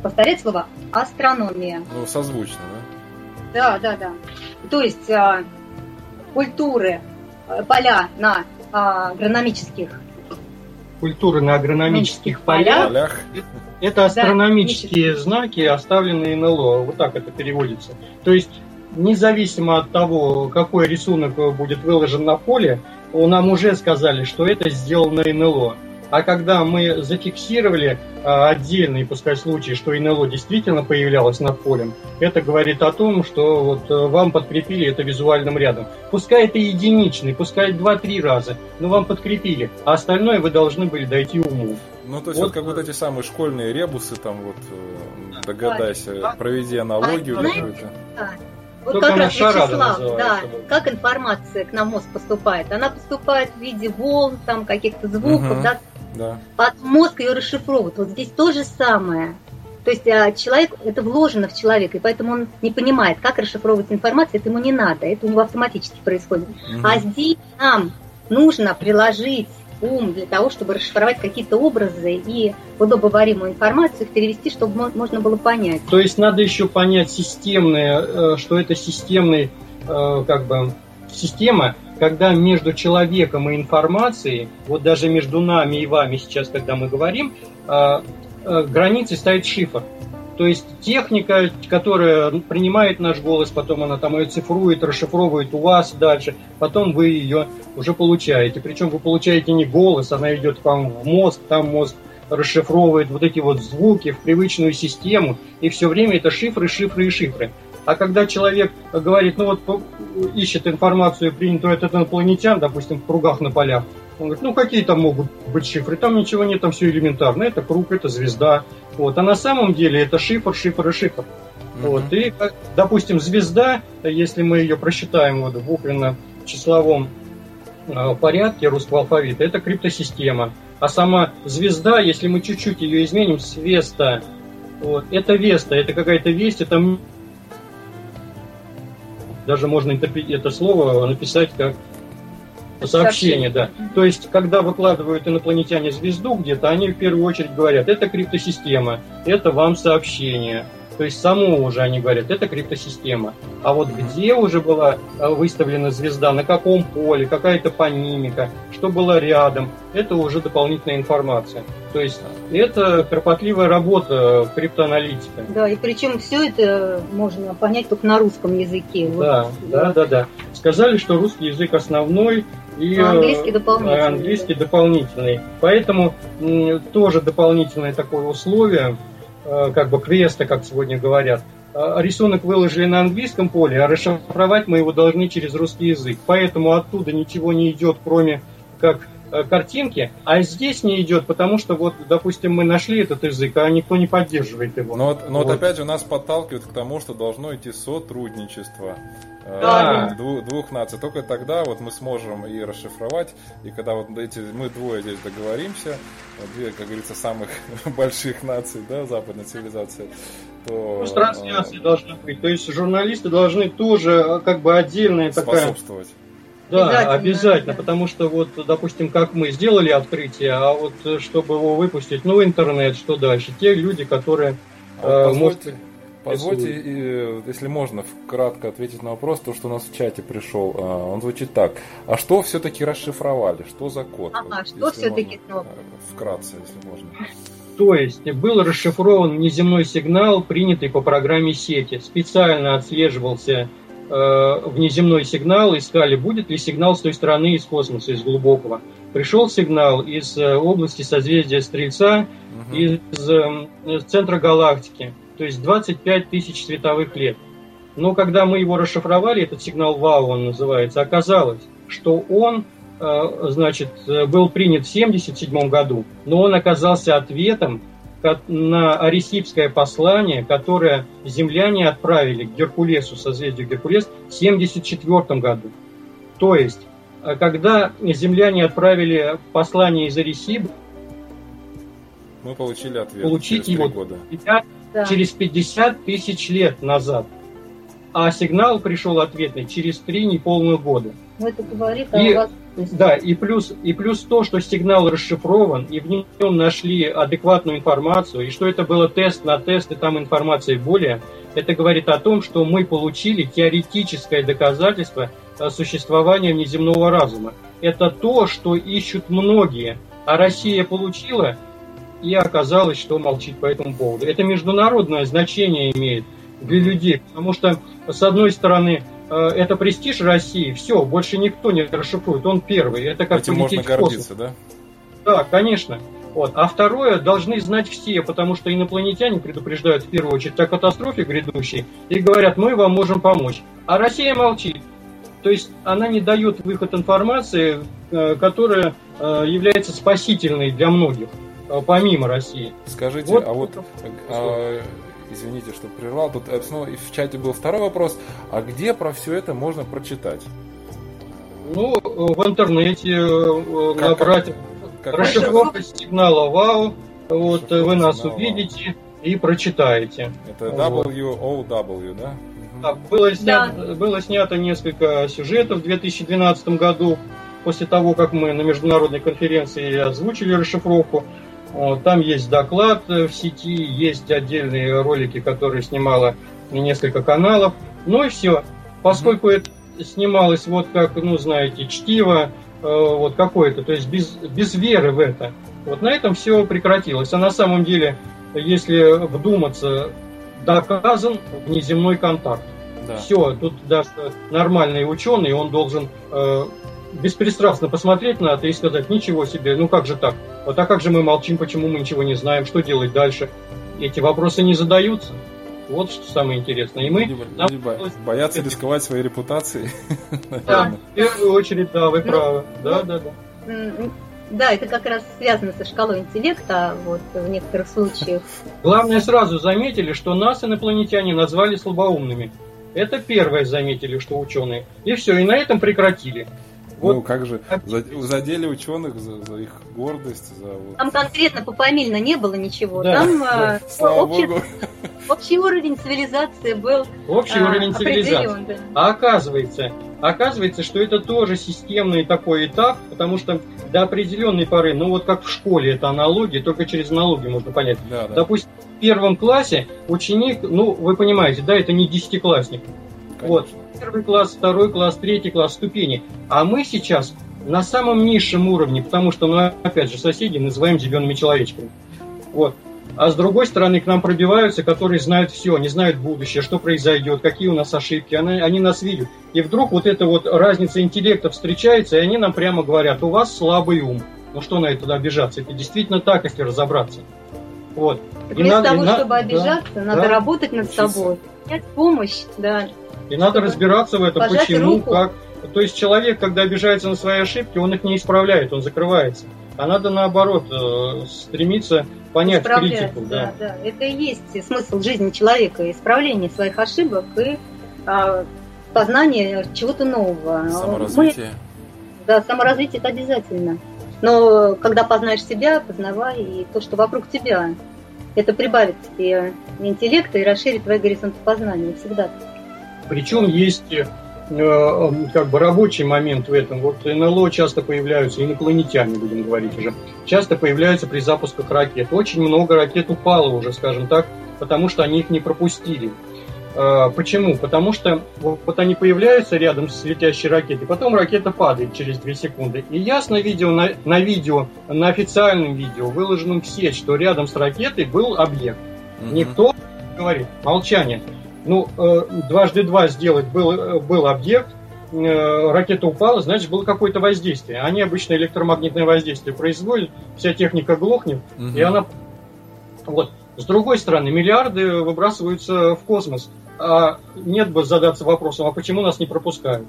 повторяет слово «астрономия». Ну, созвучно, да? Да, да, да. То есть а, культуры, а, поля на а, агрономических культуры на агрономических полях, полях. Это астрономические да, знаки, оставленные НЛО. Вот так это переводится. То есть, независимо от того, какой рисунок будет выложен на поле, нам уже сказали, что это сделано НЛО. А когда мы зафиксировали а, отдельный, пускай случай, что НЛО действительно появлялось над полем, это говорит о том, что вот э, вам подкрепили это визуальным рядом. Пускай это единичный, пускай два-три раза, но вам подкрепили, а остальное вы должны были дойти уму. Ну, то есть вот, вот как вот эти самые школьные ребусы, там вот, э, догадайся, да. проведи аналогию какую-то. Вот Только как раз Вячеслав, да, как информация к нам мозг поступает? Она поступает в виде волн, там каких-то звуков, угу. да, да. Под мозг ее расшифровывают. Вот здесь то же самое. То есть а, человек, это вложено в человека, и поэтому он не понимает, как расшифровывать информацию, это ему не надо, это у него автоматически происходит. Угу. А здесь нам нужно приложить ум для того, чтобы расшифровать какие-то образы и удобоваримую информацию перевести, чтобы можно было понять. То есть надо еще понять системное, э, что это системный, э, как бы, система, когда между человеком и информацией, вот даже между нами и вами сейчас, когда мы говорим, а, границей стоит шифр. То есть техника, которая принимает наш голос, потом она там ее цифрует, расшифровывает у вас дальше, потом вы ее уже получаете. Причем вы получаете не голос, она идет к вам в мозг, там мозг расшифровывает вот эти вот звуки в привычную систему, и все время это шифры, шифры и шифры. А когда человек говорит, ну вот ищет информацию, принятую от инопланетян, допустим, в кругах на полях, Он говорит, ну какие там могут быть шифры? Там ничего нет, там все элементарно. Это круг, это звезда. Вот. А на самом деле это шифр, шифр и шифр. Mm-hmm. Вот. И, допустим, звезда, если мы ее просчитаем вот, в буквенно-числовом э, порядке русского алфавита, это криптосистема. А сама звезда, если мы чуть-чуть ее изменим, свеста, вот, это Веста, это какая-то весть, это даже можно это слово написать как сообщение, да. То есть, когда выкладывают инопланетяне звезду где-то, они в первую очередь говорят, это криптосистема, это вам сообщение. То есть само уже они говорят, это криптосистема. А вот где уже была э, выставлена звезда, на каком поле, какая топонимика, что было рядом, это уже дополнительная информация. То есть это кропотливая работа криптоаналитика. Да, и причем все это можно понять только на русском языке. Да, вот. да, да, да. Сказали, что русский язык основной, и а английский дополнительный. Английский дополнительный. Поэтому тоже дополнительное такое условие – Э, как бы квеста, как сегодня говорят. Э, рисунок выложили на английском поле, а расшифровать мы его должны через русский язык. Поэтому оттуда ничего не идет, кроме как картинки, а здесь не идет, потому что вот, допустим, мы нашли этот язык, а никто не поддерживает его. Но, вот, но вот. вот опять же нас подталкивает к тому, что должно идти сотрудничество. Да. Э, двух, двух наций. Только тогда вот мы сможем и расшифровать, и когда вот эти мы двое здесь договоримся, две, как говорится, самых больших наций, да, западной цивилизации, то... Пусть трансляции э, должны быть. То есть журналисты должны тоже э, как бы отдельная такая... Способствовать. Да, обязательно, обязательно, потому что вот, допустим, как мы сделали открытие, а вот чтобы его выпустить, ну, интернет, что дальше? Те люди, которые, а э, может Позвольте, если можно, кратко ответить на вопрос, то, что у нас в чате пришел. А, он звучит так. А что все-таки расшифровали? Что за код? Ага, что все-таки? Можно, вкратце, если можно. То есть был расшифрован внеземной сигнал, принятый по программе сети. Специально отслеживался э, внеземной сигнал, искали, будет ли сигнал с той стороны из космоса, из глубокого. Пришел сигнал из э, области созвездия Стрельца, угу. из э, центра галактики то есть 25 тысяч световых лет. Но когда мы его расшифровали, этот сигнал ВАУ он называется, оказалось, что он э, значит, был принят в 1977 году, но он оказался ответом на аресипское послание, которое земляне отправили к Геркулесу, созвездию Геркулес, в 1974 году. То есть, э, когда земляне отправили послание из Аресиба, мы получили ответ получить его года да. через 50 тысяч лет назад. А сигнал пришел ответный через три неполных года. Ну, это говорит и, о вас. Да, и плюс, и плюс то, что сигнал расшифрован, и в нем нашли адекватную информацию, и что это было тест на тест, и там информации более, это говорит о том, что мы получили теоретическое доказательство существования внеземного разума. Это то, что ищут многие, а Россия получила и оказалось, что молчит по этому поводу. Это международное значение имеет для людей, потому что, с одной стороны, э, это престиж России, все, больше никто не расшифрует, он первый. Это как Этим можно гордиться, да? Да, конечно. Вот. А второе, должны знать все, потому что инопланетяне предупреждают в первую очередь о катастрофе грядущей и говорят, мы вам можем помочь. А Россия молчит. То есть она не дает выход информации, э, которая э, является спасительной для многих. Помимо России. Скажите, вот, а вот, а, извините, что прервал, тут э, снова в чате был второй вопрос, а где про все это можно прочитать? Ну, в интернете э, как, набрать как, расшифровка как? сигнала ВАУ, вот вы нас сигнала. увидите и прочитаете. Это WOW, да? Да, было, снято, да. было снято несколько сюжетов в 2012 году, после того, как мы на международной конференции озвучили расшифровку. Там есть доклад в сети, есть отдельные ролики, которые снимало несколько каналов. Ну и все. Поскольку это снималось вот как, ну, знаете, чтиво, э, вот какое-то, то есть без, без веры в это. Вот на этом все прекратилось. А на самом деле, если вдуматься, доказан внеземной контакт. Да. Все, тут даже нормальный ученый, он должен э, беспристрастно посмотреть на это и сказать, ничего себе, ну как же так? Вот а как же мы молчим, почему мы ничего не знаем, что делать дальше? Эти вопросы не задаются. Вот что самое интересное. И мы люди, нам... боятся рисковать своей репутацией. Да, в первую очередь, да, вы правы. Да, да, да. Да, это как раз связано со шкалой интеллекта, вот в некоторых случаях. Главное, сразу заметили, что нас инопланетяне назвали слабоумными. Это первое заметили, что ученые. И все, и на этом прекратили. Вот. Ну, как же, задели ученых за, за их гордость. За, вот. Там конкретно пофамильно не было ничего. Да, Там да, э, слава общий, богу. общий уровень цивилизации был Общий а, уровень цивилизации. Да. А оказывается, оказывается, что это тоже системный такой этап, потому что до определенной поры, ну вот как в школе, это аналогия, только через аналогию можно понять. Да, да. Допустим, в первом классе ученик, ну, вы понимаете, да, это не десятиклассник. Конечно. Вот первый класс, второй класс, третий класс, ступени. А мы сейчас на самом низшем уровне, потому что, ну, опять же, соседи называем зелеными человечками. Вот. А с другой стороны, к нам пробиваются, которые знают все, они знают будущее, что произойдет, какие у нас ошибки, они, они нас видят. И вдруг вот эта вот разница интеллекта встречается, и они нам прямо говорят, у вас слабый ум. Ну что на это обижаться? Это действительно так, если разобраться. Вот. Так и вместо надо, того, и чтобы обижаться, да, надо да, работать над собой, принять помощь, да. И надо разбираться в этом, почему, руку. как. То есть человек, когда обижается на свои ошибки, он их не исправляет, он закрывается. А надо наоборот э, стремиться понять критику. Да. Да, да. Это и есть смысл жизни человека, исправление своих ошибок и а, познание чего-то нового. Саморазвитие. Мы, да, саморазвитие это обязательно. Но когда познаешь себя, познавай и то, что вокруг тебя. Это прибавит тебе интеллекта и расширит твои горизонты познания. Всегда. Причем есть э, как бы рабочий момент в этом. Вот НЛО часто появляются, инопланетяне, будем говорить уже, часто появляются при запусках ракет. Очень много ракет упало уже, скажем так, потому что они их не пропустили. Э, почему? Потому что вот они появляются рядом с летящей ракетой, потом ракета падает через 2 секунды. И ясно видео на, на видео, на официальном видео, выложенном в сеть, что рядом с ракетой был объект. Mm-hmm. Никто говорит, молчание ну, э, дважды два сделать был, э, был объект, э, ракета упала, значит, было какое-то воздействие. Они обычно электромагнитное воздействие производят, вся техника глохнет, угу. и она... Вот. С другой стороны, миллиарды выбрасываются в космос. А нет бы задаться вопросом, а почему нас не пропускают?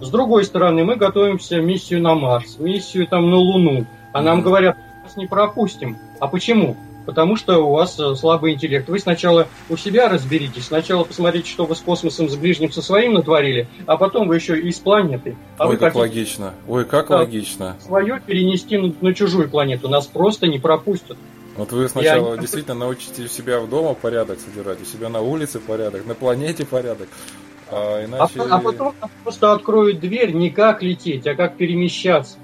С другой стороны, мы готовимся миссию на Марс, миссию там на Луну, а нам говорят, нас не пропустим. А почему? Потому что у вас э, слабый интеллект. Вы сначала у себя разберитесь, сначала посмотрите, что вы с космосом, с ближним, со своим натворили, а потом вы еще и с планеты. А Ой, как хотите... логично. Ой, как да, логично. Свое перенести на, на чужую планету. Нас просто не пропустят. Вот вы сначала Я... действительно научите себя в дома порядок содержать, у себя на улице порядок, на планете порядок. А, иначе... а, а потом просто откроют дверь не как лететь, а как перемещаться.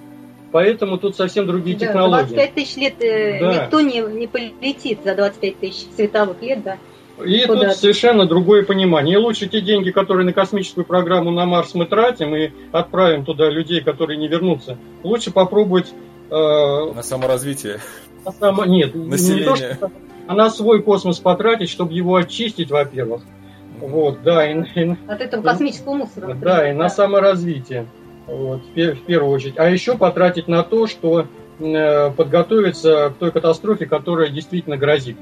Поэтому тут совсем другие да, технологии. 25 тысяч лет э, да. никто не, не полетит за 25 тысяч световых лет, да. И Куда? тут совершенно другое понимание. И лучше те деньги, которые на космическую программу на Марс мы тратим и отправим туда людей, которые не вернутся, лучше попробовать... Э, на саморазвитие. На само... Нет, Население. не то, что, а на свой космос потратить, чтобы его очистить, во-первых. Вот, да, и, и, От этого космического мусора. Да, да, и на саморазвитие. Вот, в первую очередь. А еще потратить на то, что э, подготовиться к той катастрофе, которая действительно грозит.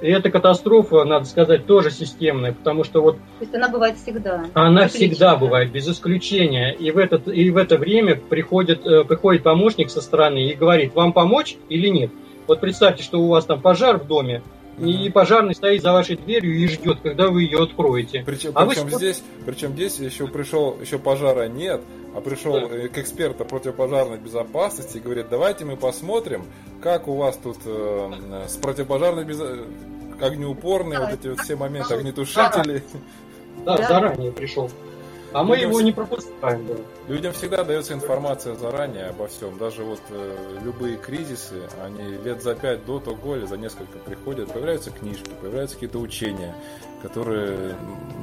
И эта катастрофа, надо сказать, тоже системная, потому что вот... То есть она бывает всегда? Она всегда бывает, без исключения. И в, этот, и в это время приходит, э, приходит помощник со стороны и говорит, вам помочь или нет. Вот представьте, что у вас там пожар в доме, и пожарный стоит за вашей дверью и ждет, когда вы ее откроете. Причем, а причем, вы... здесь, причем здесь еще пришел, еще пожара нет, а пришел да. Э, к эксперту противопожарной безопасности и говорит, давайте мы посмотрим, как у вас тут э, с противопожарной без... огнеупорные, да, вот эти вот все моменты, огнетушители. Да, да, заранее пришел. А мы его не пропускаем, да. Людям всегда дается информация заранее обо всем. Даже вот э, любые кризисы, они лет за пять до того или за несколько приходят, появляются книжки, появляются какие-то учения, которые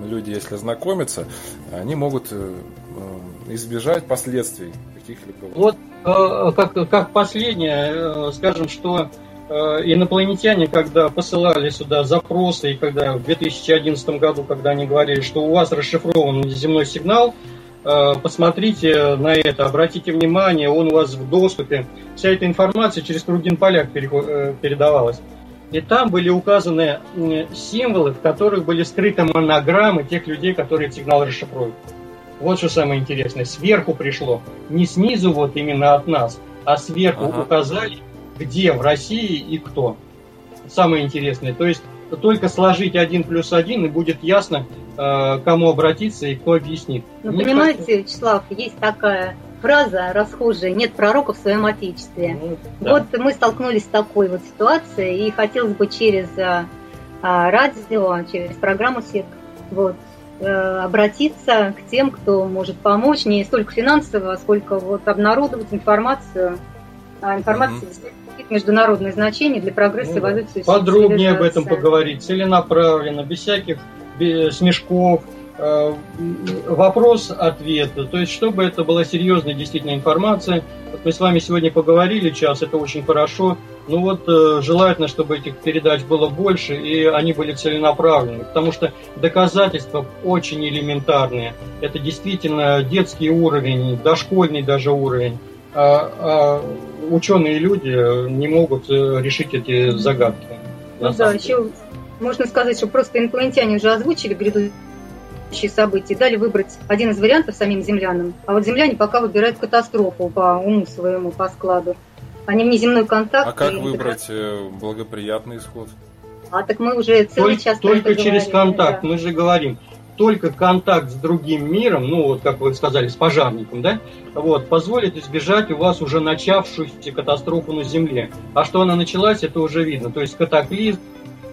люди, если знакомятся, они могут э, э избежать последствий каких-либо. Вот э, как, как последнее, э, скажем, что инопланетяне, когда посылали сюда запросы, и когда в 2011 году, когда они говорили, что у вас расшифрован земной сигнал, э, посмотрите на это, обратите внимание, он у вас в доступе. Вся эта информация через Кругин поляк э, передавалась. И там были указаны символы, в которых были скрыты монограммы тех людей, которые сигнал расшифруют. Вот что самое интересное. Сверху пришло. Не снизу, вот именно от нас, а сверху Ага. указали, где в России и кто. Самое интересное. То есть только сложить один плюс один, и будет ясно, э, кому обратиться и кто объяснит. Ну, Мне понимаете, Вячеслав, есть такая фраза расхожая «нет пророка в своем отечестве». кажется, ну, да. Вот мы столкнулись с такой вот ситуацией, и хотелось бы через а, а, радио, через программу СЕК вот, э, обратиться к тем, кто может помочь не столько финансово, сколько вот обнародовать информацию. А информация Мгм. действительно имеет международное значение для прогресса Ну, эволюции подробнее об этом поговорить, целенаправленно, без всяких бе- смешков, э, вопрос-ответ. То есть, чтобы это была серьезная действительно информация. Вот мы с вами сегодня поговорили час, это очень хорошо. Ну вот, э, желательно, чтобы этих передач было больше, и они были целенаправлены, потому что доказательства очень элементарные. Это действительно детский уровень, дошкольный даже уровень. А, а ученые люди не могут э, решить эти загадки. Ну да, деле. еще можно сказать, что просто инопланетяне уже озвучили грядущие события, дали выбрать один из вариантов самим землянам, а вот земляне пока выбирают катастрофу по уму своему, по складу. Они внеземной контакт. А как выбрать э, благоприятный исход? А так мы уже целый Только, час только через говорили, контакт. да. Мы же говорим, только контакт с другим миром, ну вот как вы сказали, с пожарником, да, вот, позволит избежать у вас уже начавшуюся катастрофу на Земле. А что она началась, это уже видно. То есть катаклизмы,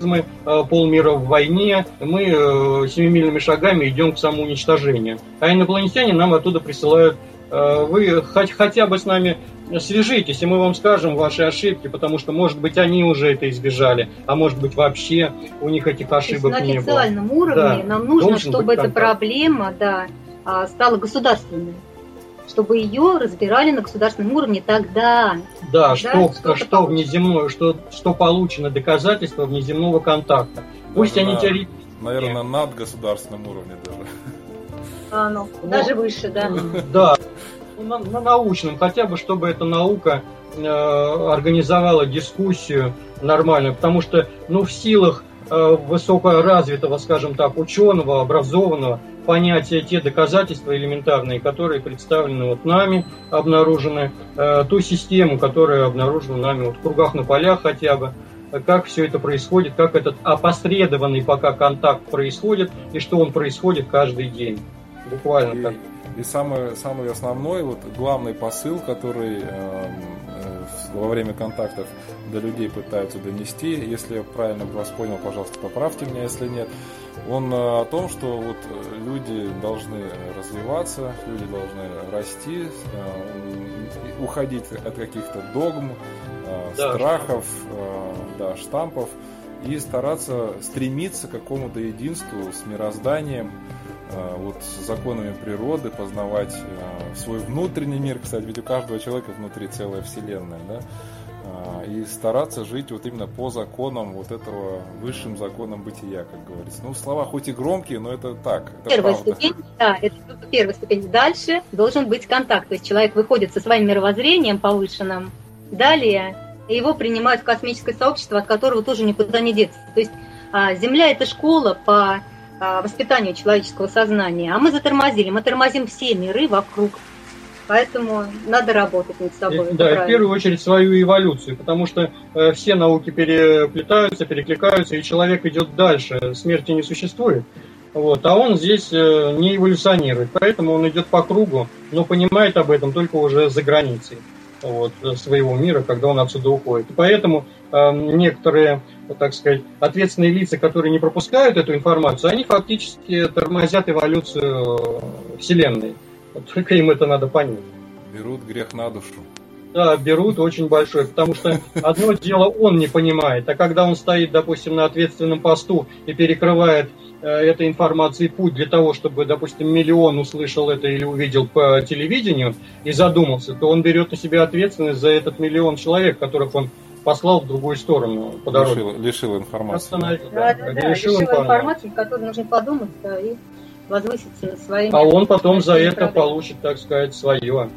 э, полмира в войне, мы э, семимильными шагами идем к самоуничтожению. А инопланетяне нам оттуда присылают э, вы хоть, хотя бы с нами свяжитесь, и мы вам скажем ваши ошибки, потому что, может быть, они уже это избежали, а может быть, вообще у них этих То есть ошибок на не было. официальном уровне Да, нам нужно, должен чтобы эта контакт. проблема да, а, стала государственной. Чтобы ее разбирали на государственном уровне тогда. Да, что, что, получено. внеземное, что, что получено доказательство внеземного контакта. Пусть Даже они на- теоретически. Наверное, на надгосударственном уровне даже. А, ну, Ну, даже выше, да. Да, на, на научном, хотя бы, чтобы эта наука э, организовала дискуссию нормальную, потому что, ну, в силах э, высокоразвитого, скажем так, ученого, образованного, понятия те доказательства элементарные, которые представлены вот нами, обнаружены, э, ту систему, которая обнаружена нами вот в кругах на полях хотя бы, как все это происходит, как этот опосредованный пока контакт происходит, и что он происходит каждый день. Буквально так. И самый, самый основной, вот главный посыл, который эм, э, во время контактов до людей пытаются донести, если я правильно вас понял, пожалуйста, поправьте меня, если нет, он э, о том, что вот э, люди должны развиваться, люди должны расти, э, уходить от каких-то догм, э, Да, страхов, э, да, штампов и стараться стремиться к какому-то единству с мирозданием, вот с законами природы, познавать э, свой внутренний мир, кстати, ведь у каждого человека внутри целая вселенная, да, А, и стараться жить вот именно по законам вот этого высшим законам бытия, как говорится. Ну, слова хоть и громкие, но это так, это Первая правда. ступень, да, это первая ступень. Дальше должен быть контакт. То есть человек выходит со своим мировоззрением повышенным. Далее его принимают в космическое сообщество, от которого тоже никуда не деться. То есть а, Земля это школа по воспитанию человеческого сознания, а мы затормозили, мы тормозим все миры вокруг. Поэтому надо работать над собой. Да, и в правильно. первую очередь свою эволюцию, потому что э, все науки переплетаются, перекликаются, и человек идет дальше, смерти не существует. Вот, а он здесь э, не эволюционирует, поэтому он идет по кругу, но понимает об этом только уже за границей вот, своего мира, когда он отсюда уходит. Поэтому э, некоторые, так сказать, ответственные лица, которые не пропускают эту информацию, они фактически тормозят эволюцию э, Вселенной. Только им это надо понять. Берут грех на душу. Да, берут очень большой, потому что одно дело он не понимает, а когда он стоит, допустим, на ответственном посту и перекрывает э, этой информации путь для того, чтобы, допустим, миллион услышал это или увидел по телевидению и задумался, то он берет на себя ответственность за этот миллион человек, которых он послал в другую сторону по дороге. Лишил, лишил информации. Да, да, да, да, лишил решила информации. информацию, которую нужно подумать, да, и возвыситься над своими... А он потом за это получит, так сказать, свое.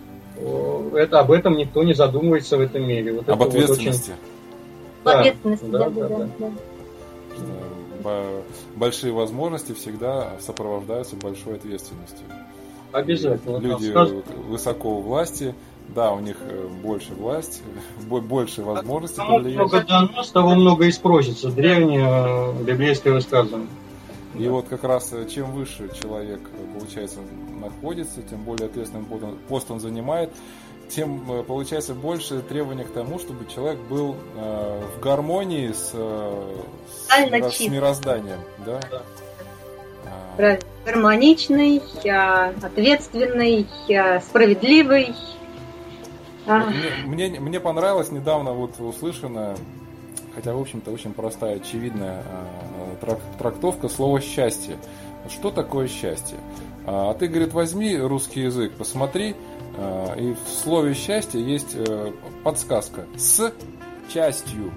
Это, об этом никто не задумывается в этом мире. Вот Об это вот очень- ответственности. В Да, ответственности, да, да, да, да, да. да. Бо- Большие возможности всегда сопровождаются большой ответственностью. Обязательно. Люди Сказ- высоко у власти да, у них э, больше власть, больше возможностей Кому много дано, с того много и спросится. Древнее э, библейское высказывание. И вот как раз чем выше человек, получается, находится, тем более ответственный пост он занимает, тем получается больше требования к тому, чтобы человек был э, в гармонии с, с, с мирозданием. Да? Да. Правильно. Гармоничный, ответственный, справедливый. Мне, мне, мне понравилось недавно вот услышанное, хотя, в общем-то, очень простая, очевидная а, трактовка слова «счастье». Что такое счастье? А, а ты, говорит, возьми русский язык, посмотри, а, и в слове «счастье» есть э, подсказка «с частью».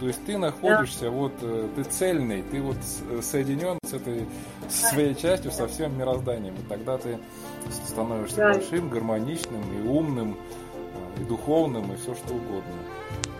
То есть ты находишься, да. вот э, ты цельный, ты вот соединен с этой своей частью, со всем мирозданием. И тогда ты становишься да. большим, гармоничным и умным, э, и духовным, и все что угодно.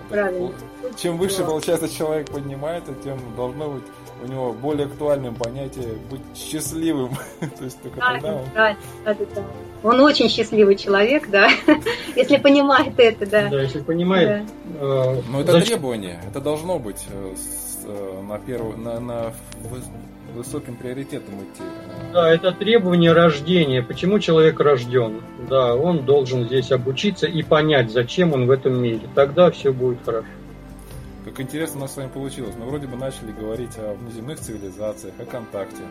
Правильно. Чем выше, получается, человек поднимается, тем должно быть у него более актуальным понятие быть счастливым. То есть только да, тогда он... Да, да, да. Он очень счастливый человек, да, если понимает это, да. Да, если понимает. Да. Э, Но это зачем? требование, это должно быть э, с, э, на первую, на, на высоким приоритетом идти. Да, это требование рождения. Почему человек рожден? Да, он должен здесь обучиться и понять, зачем он в этом мире. Тогда все будет хорошо. Как интересно у нас с вами получилось. Мы вроде бы начали говорить о внеземных цивилизациях, о контакте.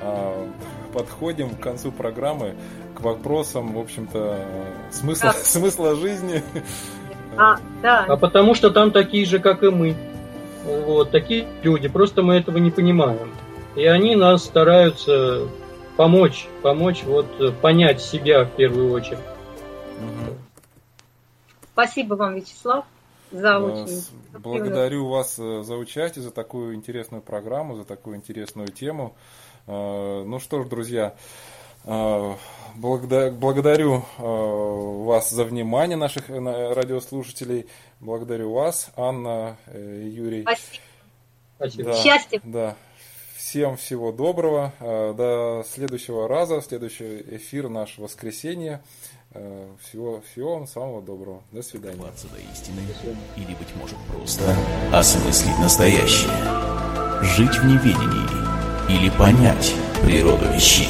А, подходим к концу программы к вопросам, в общем-то, смысла, да. смысла жизни. А, да. а потому что там такие же, как и мы. Вот, такие люди. Просто мы этого не понимаем. И они нас стараются помочь, помочь вот понять себя в первую очередь. Угу. Спасибо вам, Вячеслав за очень. Благодарю вас э, за участие, за такую интересную программу, за такую интересную тему. Э, ну что ж, друзья, э, благодарю вас за внимание наших радиослушателей. Благодарю вас, Анна, Юрий. Спасибо. Спасибо. Да, Счастья. Да. Всем всего доброго. До следующего раза, следующий эфир наш воскресенье. Э, всего, всего вам самого доброго. До свидания. Добраться до истины, или, быть может, просто осмыслить настоящее. Жить в неведении, или понять природу вещей.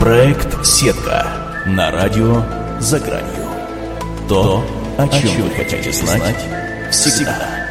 Проект «Сетка» на радио «За гранью». То, о чем вы хотите знать, всегда.